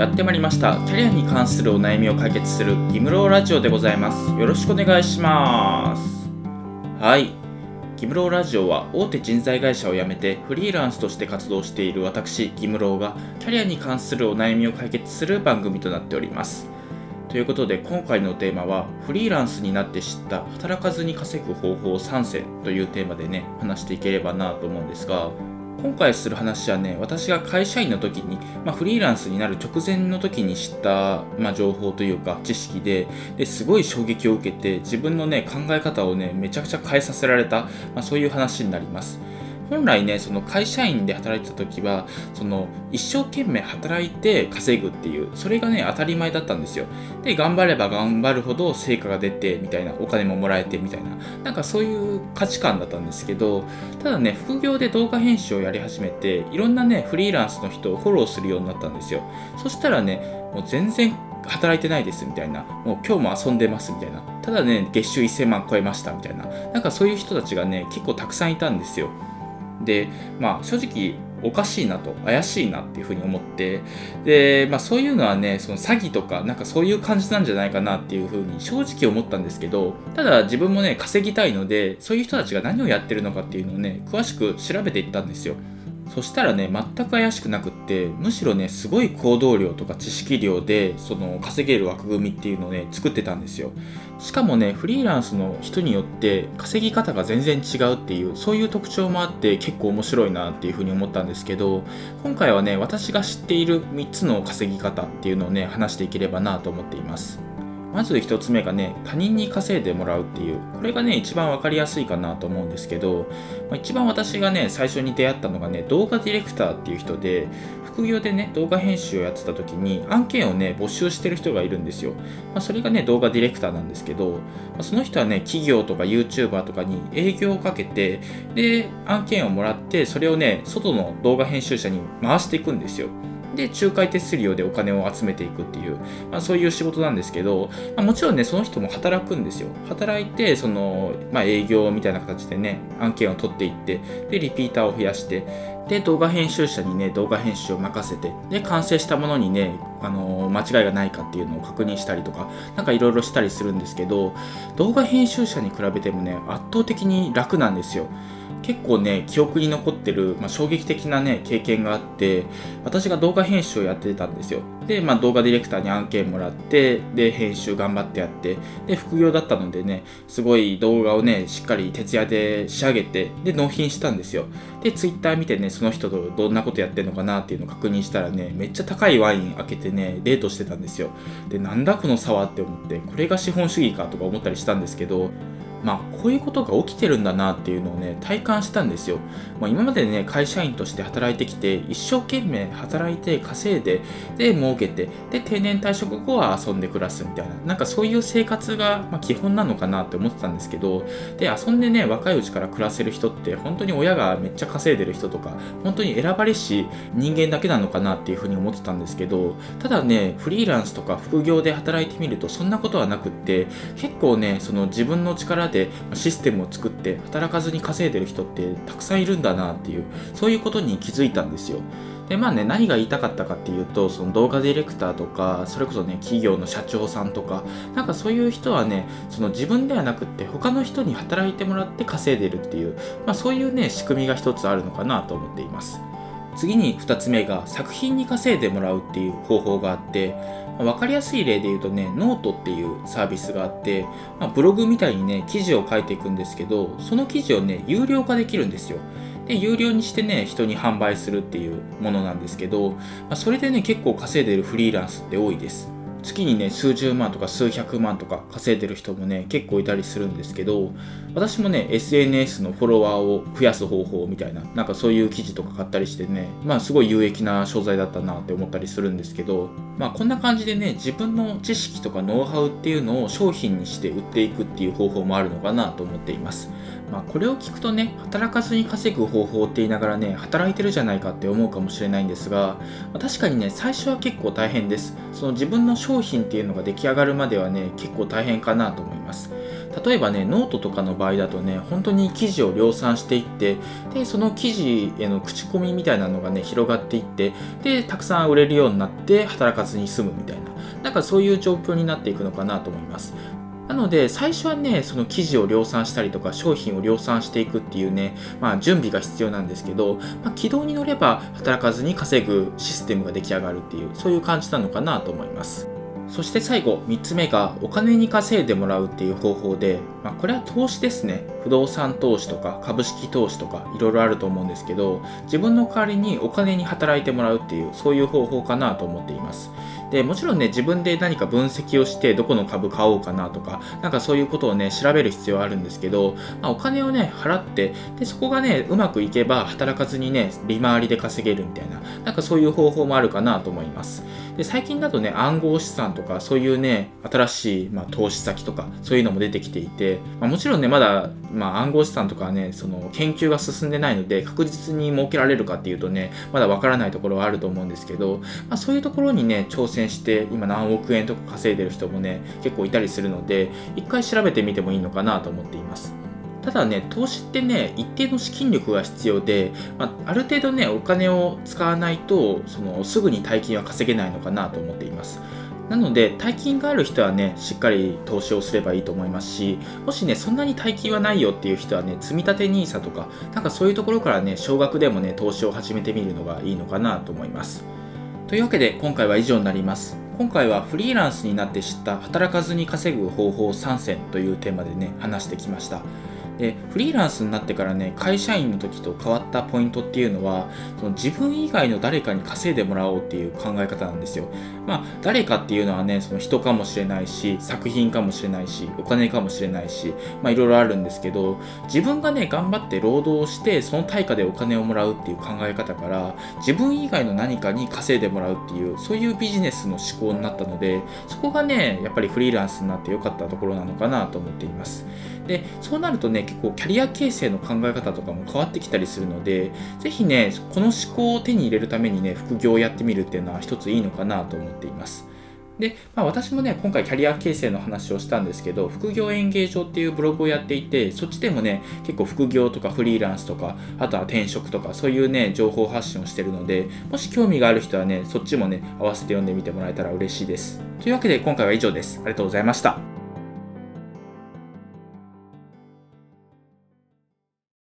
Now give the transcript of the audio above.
やってまいりました。キャリアに関するお悩みを解決するギムローラジオでございます。よろしくお願いします。はい。ギムローラジオは大手人材会社を辞めてフリーランスとして活動している私ギムローがキャリアに関するお悩みを解決する番組となっております。ということで今回のテーマはフリーランスになって知った働かずに稼ぐ方法3選というテーマでね話していければなと思うんですが今回する話はね私が会社員の時に、まあ、フリーランスになる直前の時に知った、まあ、情報というか知識でですごい衝撃を受けて自分のね考え方をねめちゃくちゃ変えさせられた、まあ、そういう話になります。本来ねその会社員で働いてた時はその一生懸命働いて稼ぐっていうそれがね当たり前だったんですよ。で頑張れば頑張るほど成果が出てみたいなお金ももらえてみたいな。なんかそういう価値観だったんですけどただね副業で動画編集をやり始めていろんなねフリーランスの人をフォローするようになったんですよ。そしたらねもう全然働いてないですみたいな、もう今日も遊んでますみたいな、ただね、月収1000万超えましたみたいな、なんかそういう人たちがね、結構たくさんいたんですよ。で、まあ、正直おかしいなと怪しいなっていうふうに思ってで、まあ、そういうのはねその詐欺とかなんかそういう感じなんじゃないかなっていうふうに正直思ったんですけどただ自分もね稼ぎたいのでそういう人たちが何をやってるのかっていうのをね詳しく調べていったんですよ。そしたらね全く怪しくなくってむしろねすごい行動量とか知識量でその稼げる枠組みっていうのをね作ってたんですよ。しかもねフリーランスの人によって稼ぎ方が全然違うっていうそういう特徴もあって結構面白いなっていうふうに思ったんですけど今回はね私が知っている3つの稼ぎ方っていうのをね話していければなと思っています。まず1つ目がね、他人に稼いでもらうっていう、これがね、一番分かりやすいかなと思うんですけど、まあ、一番私がね、最初に出会ったのがね、動画ディレクターっていう人で、副業でね、動画編集をやってた時に、案件をね、募集してる人がいるんですよ。まあ、それがね、動画ディレクターなんですけど、まあ、その人はね、企業とか YouTuber とかに営業をかけて、で、案件をもらって、それをね、外の動画編集者に回していくんですよ。で仲介手数料でお金を集めていくっていう、まあ、そういう仕事なんですけど、まあ、もちろんねその人も働くんですよ。働いてその、まあ、営業みたいな形でね案件を取っていってでリピーターを増やしてで動画編集者にね動画編集を任せてで完成したものにねあの間違いがないかっていうのを確認したりとか何かいろいろしたりするんですけど動画編集者に比べてもね圧倒的に楽なんですよ。結構ね記憶に残ってる、まあ、衝撃的なね経験があって私が動画編集をやってたんですよ。で、まあ、動画ディレクターに案件もらってで編集頑張ってやってで副業だったのでねすごい動画をねしっかり徹夜で仕上げてで納品したんですよ。でツイッター見てねその人とどんなことやってんのかなっていうのを確認したらねめっちゃ高いワイン開けてねデートしてたんですよ。でなんだこの差はって思ってこれが資本主義かとか思ったりしたんですけどまあ、こういうことが起きてるんだなっていうのをね体感したんですよ、まあ、今までね会社員として働いてきて一生懸命働いて稼いでで儲けてで定年退職後は遊んで暮らすみたいななんかそういう生活が、まあ、基本なのかなって思ってたんですけどで遊んでね若いうちから暮らせる人って本当に親がめっちゃ稼いでる人とか本当に選ばれし人間だけなのかなっていうふうに思ってたんですけどただねフリーランスとか副業で働いてみるとそんなことはなくって結構ねその自分の力でシステムを作って働かずに稼いでる人ってたくさんいるんだなっていうそういうことに気づいたんですよ。でまあね何が言いたかったかっていうとその動画ディレクターとかそれこそね企業の社長さんとかなんかそういう人はねその自分ではなくって他の人に働いてもらって稼いでるっていう、まあ、そういうね仕組みが一つあるのかなと思っています。次に2つ目が作品に稼いでもらうっていう方法があって分かりやすい例で言うとね、ノートっていうサービスがあって、まあ、ブログみたいにね、記事を書いていくんですけど、その記事をね、有料化できるんですよ。で、有料にしてね、人に販売するっていうものなんですけど、まあ、それでね、結構稼いでるフリーランスって多いです。月にね数十万とか数百万とか稼いでる人もね結構いたりするんですけど私もね SNS のフォロワーを増やす方法みたいななんかそういう記事とか買ったりしてねまあすごい有益な商材だったなって思ったりするんですけどまあこんな感じでね自分の知識とかノウハウっていうのを商品にして売っていくっていう方法もあるのかなと思っています。まあ、これを聞くとね働かずに稼ぐ方法って言いながらね働いてるじゃないかって思うかもしれないんですが、ま、確かにね最初は結構大変です。その自分の商品っていうのが出来上がるまではね結構大変かなと思います。例えばねノートとかの場合だとね本当に記事を量産していってでその記事への口コミみたいなのがね広がっていってでたくさん売れるようになって働かずに済むみたいななんかそういう状況になっていくのかなと思います。なので最初はねその記事を量産したりとか商品を量産していくっていうね、まあ、準備が必要なんですけど、まあ、軌道に乗れば働かずに稼ぐシステムが出来上がるっていうそういう感じなのかなと思います。そして最後3つ目がお金に稼いでもらうっていう方法で、まあ、これは投資ですね。不動産投資とか株式投資とかいろいろあると思うんですけど自分の代わりにお金に働いてもらうっていうそういう方法かなと思っています。でもちろんね自分で何か分析をしてどこの株買おうかなとかなんかそういうことをね調べる必要はあるんですけど、まあ、お金をね払ってでそこがねうまくいけば働かずにね利回りで稼げるみたいななんかそういう方法もあるかなと思います。で最近だとね暗号資産とかそういうね新しい、まあ、投資先とかそういうのも出てきていて、まあ、もちろんねまだ、まあ、暗号資産とかはねその研究が進んでないので確実に設けられるかっていうとねまだわからないところはあると思うんですけど、まあ、そういうところにね挑戦して今何億円とか稼いでる人もね結構いたりするので一回調べてみてもいいのかなと思っています。ただね投資ってね一定の資金力が必要で、まあ、ある程度ねお金を使わないとそのすぐに大金は稼げないのかなと思っていますなので大金がある人はねしっかり投資をすればいいと思いますしもしねそんなに大金はないよっていう人はね積立 NISA とかなんかそういうところからね少額でもね投資を始めてみるのがいいのかなと思いますというわけで今回は以上になります。今回はフリーランスになって知った働かずに稼ぐ方法3選というテーマでね話してきました。でフリーランスになってからね会社員の時と変わったポイントっていうのはその自分以外の誰かに稼いでもらおうっていう考え方なんですよ。まあ誰かっていうのはねその人かもしれないし作品かもしれないしお金かもしれないしまあいろいろあるんですけど自分がね頑張って労働してその対価でお金をもらうっていう考え方から自分以外の何かに稼いでもらうっていうそういうビジネスの思考になったのでそこがねやっぱりフリーランスになってよかったところなのかなと思っています。でそうなるとね結構キャリア形成の考え方とかも変わってきたりするので是非ねこの思考を手に入れるためにね副業をやってみるっていうのは一ついいのかなと思っていますで、まあ、私もね、今回キャリア形成の話をしたんですけど、副業演芸場っていうブログをやっていて、そっちでもね、結構副業とかフリーランスとか、あとは転職とか、そういうね、情報発信をしてるので、もし興味がある人はね、そっちもね、合わせて読んでみてもらえたら嬉しいです。というわけで、今回は以上です。ありがとうございました。